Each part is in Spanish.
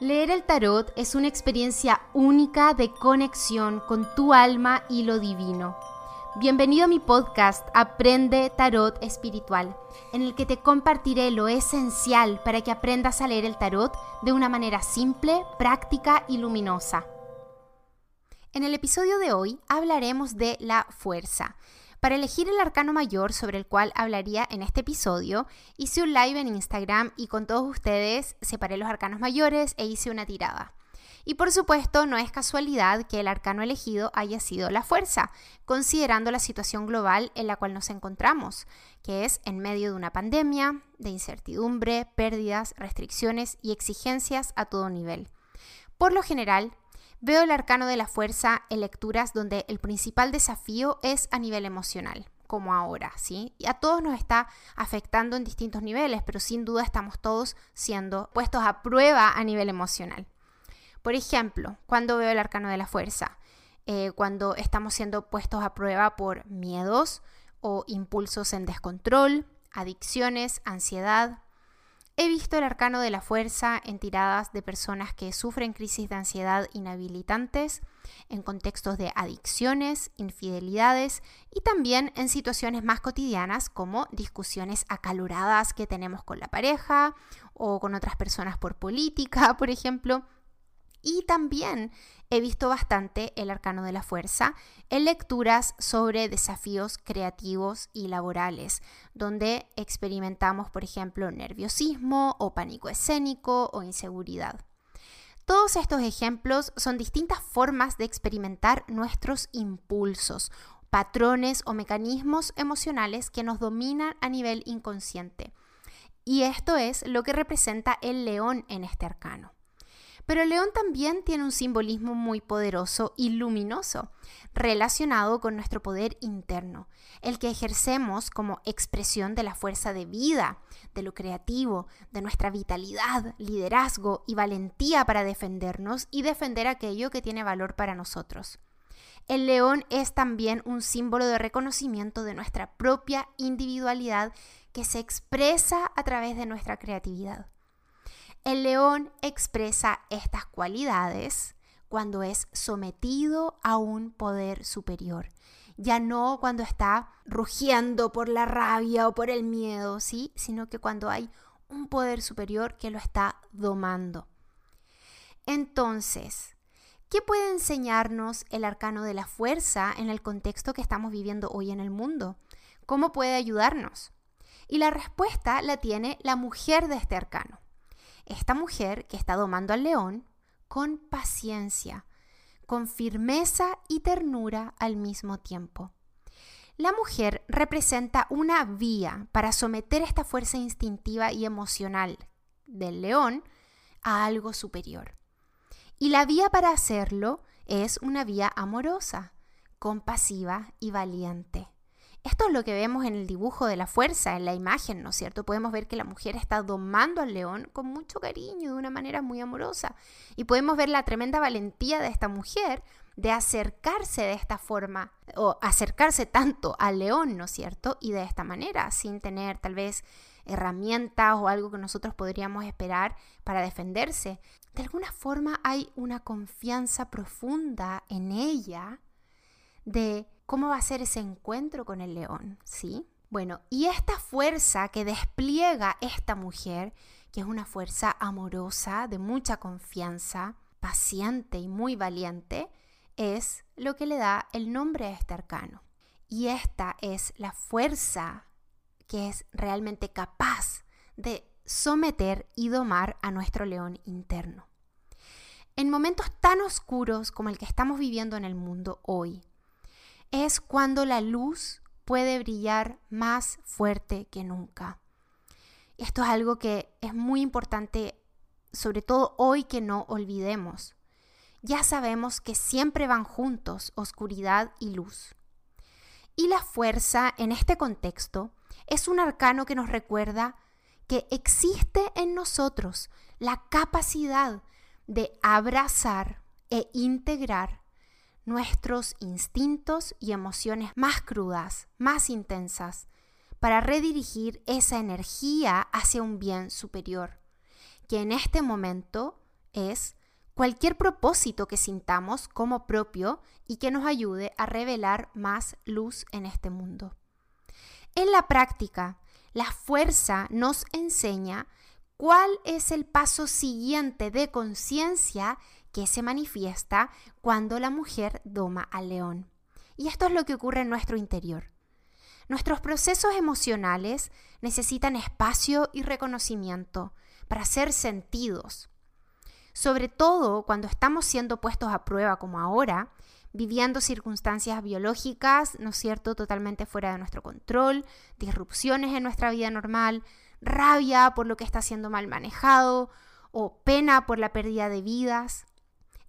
Leer el tarot es una experiencia única de conexión con tu alma y lo divino. Bienvenido a mi podcast Aprende Tarot Espiritual, en el que te compartiré lo esencial para que aprendas a leer el tarot de una manera simple, práctica y luminosa. En el episodio de hoy hablaremos de la fuerza. Para elegir el arcano mayor sobre el cual hablaría en este episodio, hice un live en Instagram y con todos ustedes separé los arcanos mayores e hice una tirada. Y por supuesto, no es casualidad que el arcano elegido haya sido la fuerza, considerando la situación global en la cual nos encontramos, que es en medio de una pandemia, de incertidumbre, pérdidas, restricciones y exigencias a todo nivel. Por lo general, Veo el arcano de la fuerza en lecturas donde el principal desafío es a nivel emocional, como ahora, ¿sí? Y a todos nos está afectando en distintos niveles, pero sin duda estamos todos siendo puestos a prueba a nivel emocional. Por ejemplo, cuando veo el arcano de la fuerza, eh, cuando estamos siendo puestos a prueba por miedos o impulsos en descontrol, adicciones, ansiedad, He visto el arcano de la fuerza en tiradas de personas que sufren crisis de ansiedad inhabilitantes, en contextos de adicciones, infidelidades y también en situaciones más cotidianas como discusiones acaloradas que tenemos con la pareja o con otras personas por política, por ejemplo. Y también he visto bastante el arcano de la fuerza en lecturas sobre desafíos creativos y laborales, donde experimentamos, por ejemplo, nerviosismo o pánico escénico o inseguridad. Todos estos ejemplos son distintas formas de experimentar nuestros impulsos, patrones o mecanismos emocionales que nos dominan a nivel inconsciente. Y esto es lo que representa el león en este arcano. Pero el león también tiene un simbolismo muy poderoso y luminoso, relacionado con nuestro poder interno, el que ejercemos como expresión de la fuerza de vida, de lo creativo, de nuestra vitalidad, liderazgo y valentía para defendernos y defender aquello que tiene valor para nosotros. El león es también un símbolo de reconocimiento de nuestra propia individualidad que se expresa a través de nuestra creatividad. El león expresa estas cualidades cuando es sometido a un poder superior, ya no cuando está rugiendo por la rabia o por el miedo, ¿sí? sino que cuando hay un poder superior que lo está domando. Entonces, ¿qué puede enseñarnos el arcano de la fuerza en el contexto que estamos viviendo hoy en el mundo? ¿Cómo puede ayudarnos? Y la respuesta la tiene la mujer de este arcano esta mujer que está domando al león con paciencia, con firmeza y ternura al mismo tiempo. La mujer representa una vía para someter esta fuerza instintiva y emocional del león a algo superior. Y la vía para hacerlo es una vía amorosa, compasiva y valiente. Esto es lo que vemos en el dibujo de la fuerza, en la imagen, ¿no es cierto? Podemos ver que la mujer está domando al león con mucho cariño, de una manera muy amorosa. Y podemos ver la tremenda valentía de esta mujer de acercarse de esta forma, o acercarse tanto al león, ¿no es cierto? Y de esta manera, sin tener tal vez herramientas o algo que nosotros podríamos esperar para defenderse. De alguna forma hay una confianza profunda en ella de cómo va a ser ese encuentro con el león, ¿sí? Bueno, y esta fuerza que despliega esta mujer, que es una fuerza amorosa, de mucha confianza, paciente y muy valiente, es lo que le da el nombre a este arcano. Y esta es la fuerza que es realmente capaz de someter y domar a nuestro león interno. En momentos tan oscuros como el que estamos viviendo en el mundo hoy, es cuando la luz puede brillar más fuerte que nunca. Esto es algo que es muy importante, sobre todo hoy que no olvidemos. Ya sabemos que siempre van juntos oscuridad y luz. Y la fuerza en este contexto es un arcano que nos recuerda que existe en nosotros la capacidad de abrazar e integrar nuestros instintos y emociones más crudas, más intensas, para redirigir esa energía hacia un bien superior, que en este momento es cualquier propósito que sintamos como propio y que nos ayude a revelar más luz en este mundo. En la práctica, la fuerza nos enseña cuál es el paso siguiente de conciencia que se manifiesta cuando la mujer doma al león. Y esto es lo que ocurre en nuestro interior. Nuestros procesos emocionales necesitan espacio y reconocimiento para ser sentidos. Sobre todo cuando estamos siendo puestos a prueba como ahora, viviendo circunstancias biológicas, ¿no es cierto?, totalmente fuera de nuestro control, disrupciones en nuestra vida normal, rabia por lo que está siendo mal manejado o pena por la pérdida de vidas.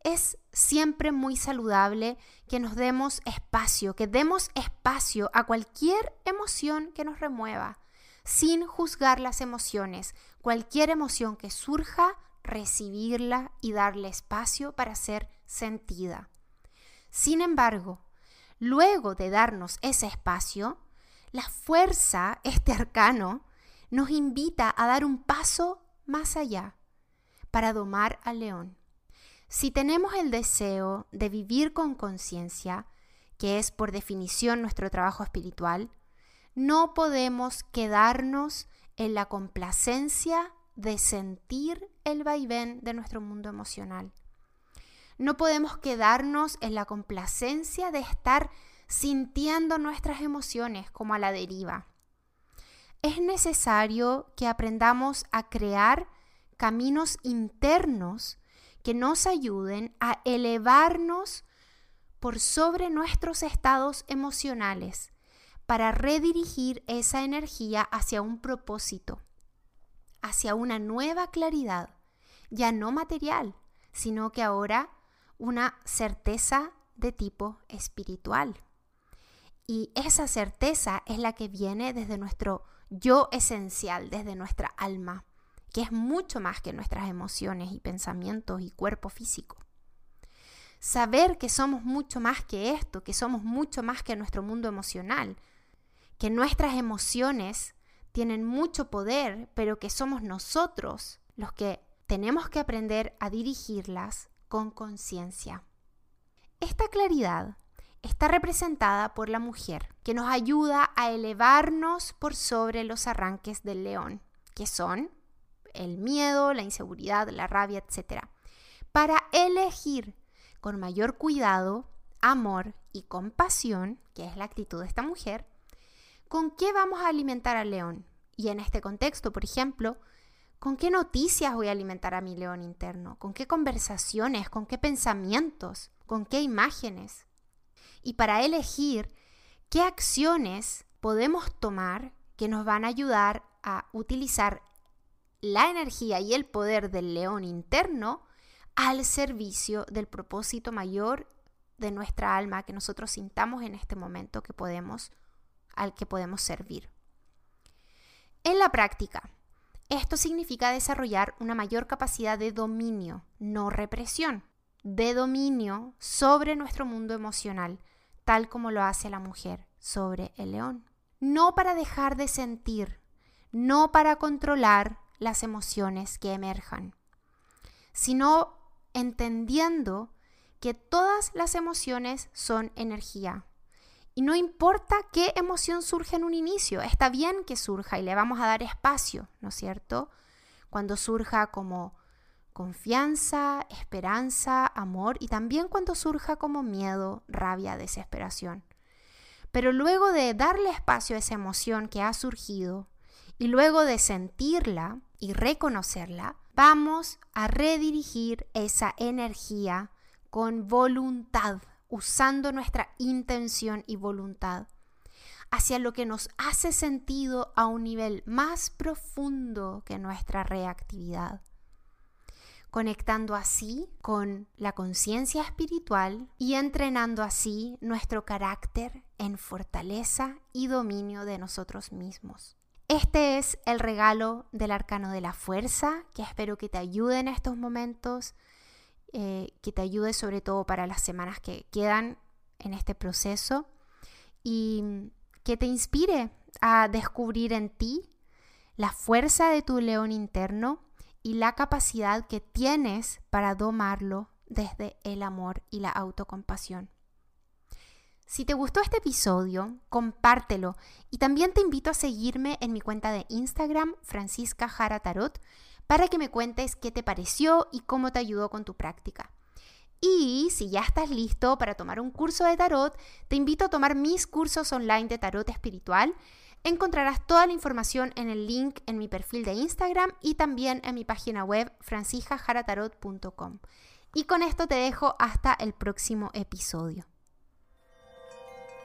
Es siempre muy saludable que nos demos espacio, que demos espacio a cualquier emoción que nos remueva, sin juzgar las emociones. Cualquier emoción que surja, recibirla y darle espacio para ser sentida. Sin embargo, luego de darnos ese espacio, la fuerza, este arcano, nos invita a dar un paso más allá para domar al león. Si tenemos el deseo de vivir con conciencia, que es por definición nuestro trabajo espiritual, no podemos quedarnos en la complacencia de sentir el vaivén de nuestro mundo emocional. No podemos quedarnos en la complacencia de estar sintiendo nuestras emociones como a la deriva. Es necesario que aprendamos a crear caminos internos que nos ayuden a elevarnos por sobre nuestros estados emocionales para redirigir esa energía hacia un propósito, hacia una nueva claridad, ya no material, sino que ahora una certeza de tipo espiritual. Y esa certeza es la que viene desde nuestro yo esencial, desde nuestra alma, que es mucho más que nuestras emociones y pensamientos y cuerpo físico. Saber que somos mucho más que esto, que somos mucho más que nuestro mundo emocional, que nuestras emociones tienen mucho poder, pero que somos nosotros los que tenemos que aprender a dirigirlas con conciencia. Esta claridad está representada por la mujer, que nos ayuda a elevarnos por sobre los arranques del león, que son el miedo, la inseguridad, la rabia, etc., para elegir con mayor cuidado, amor y compasión, que es la actitud de esta mujer, con qué vamos a alimentar al león. Y en este contexto, por ejemplo, ¿Con qué noticias voy a alimentar a mi león interno? ¿Con qué conversaciones? ¿Con qué pensamientos? ¿Con qué imágenes? Y para elegir qué acciones podemos tomar que nos van a ayudar a utilizar la energía y el poder del león interno al servicio del propósito mayor de nuestra alma que nosotros sintamos en este momento que podemos al que podemos servir. En la práctica, esto significa desarrollar una mayor capacidad de dominio, no represión, de dominio sobre nuestro mundo emocional, tal como lo hace la mujer sobre el león. No para dejar de sentir, no para controlar las emociones que emerjan, sino entendiendo que todas las emociones son energía, y no importa qué emoción surge en un inicio, está bien que surja y le vamos a dar espacio, ¿no es cierto? Cuando surja como confianza, esperanza, amor y también cuando surja como miedo, rabia, desesperación. Pero luego de darle espacio a esa emoción que ha surgido y luego de sentirla y reconocerla, vamos a redirigir esa energía con voluntad usando nuestra intención y voluntad hacia lo que nos hace sentido a un nivel más profundo que nuestra reactividad, conectando así con la conciencia espiritual y entrenando así nuestro carácter en fortaleza y dominio de nosotros mismos. Este es el regalo del arcano de la fuerza que espero que te ayude en estos momentos eh, que te ayude sobre todo para las semanas que quedan en este proceso y que te inspire a descubrir en ti la fuerza de tu león interno y la capacidad que tienes para domarlo desde el amor y la autocompasión. Si te gustó este episodio, compártelo y también te invito a seguirme en mi cuenta de Instagram, Francisca Jara Tarot, para que me cuentes qué te pareció y cómo te ayudó con tu práctica. Y si ya estás listo para tomar un curso de tarot, te invito a tomar mis cursos online de tarot espiritual. Encontrarás toda la información en el link en mi perfil de Instagram y también en mi página web franciscajaratarot.com. Y con esto te dejo hasta el próximo episodio.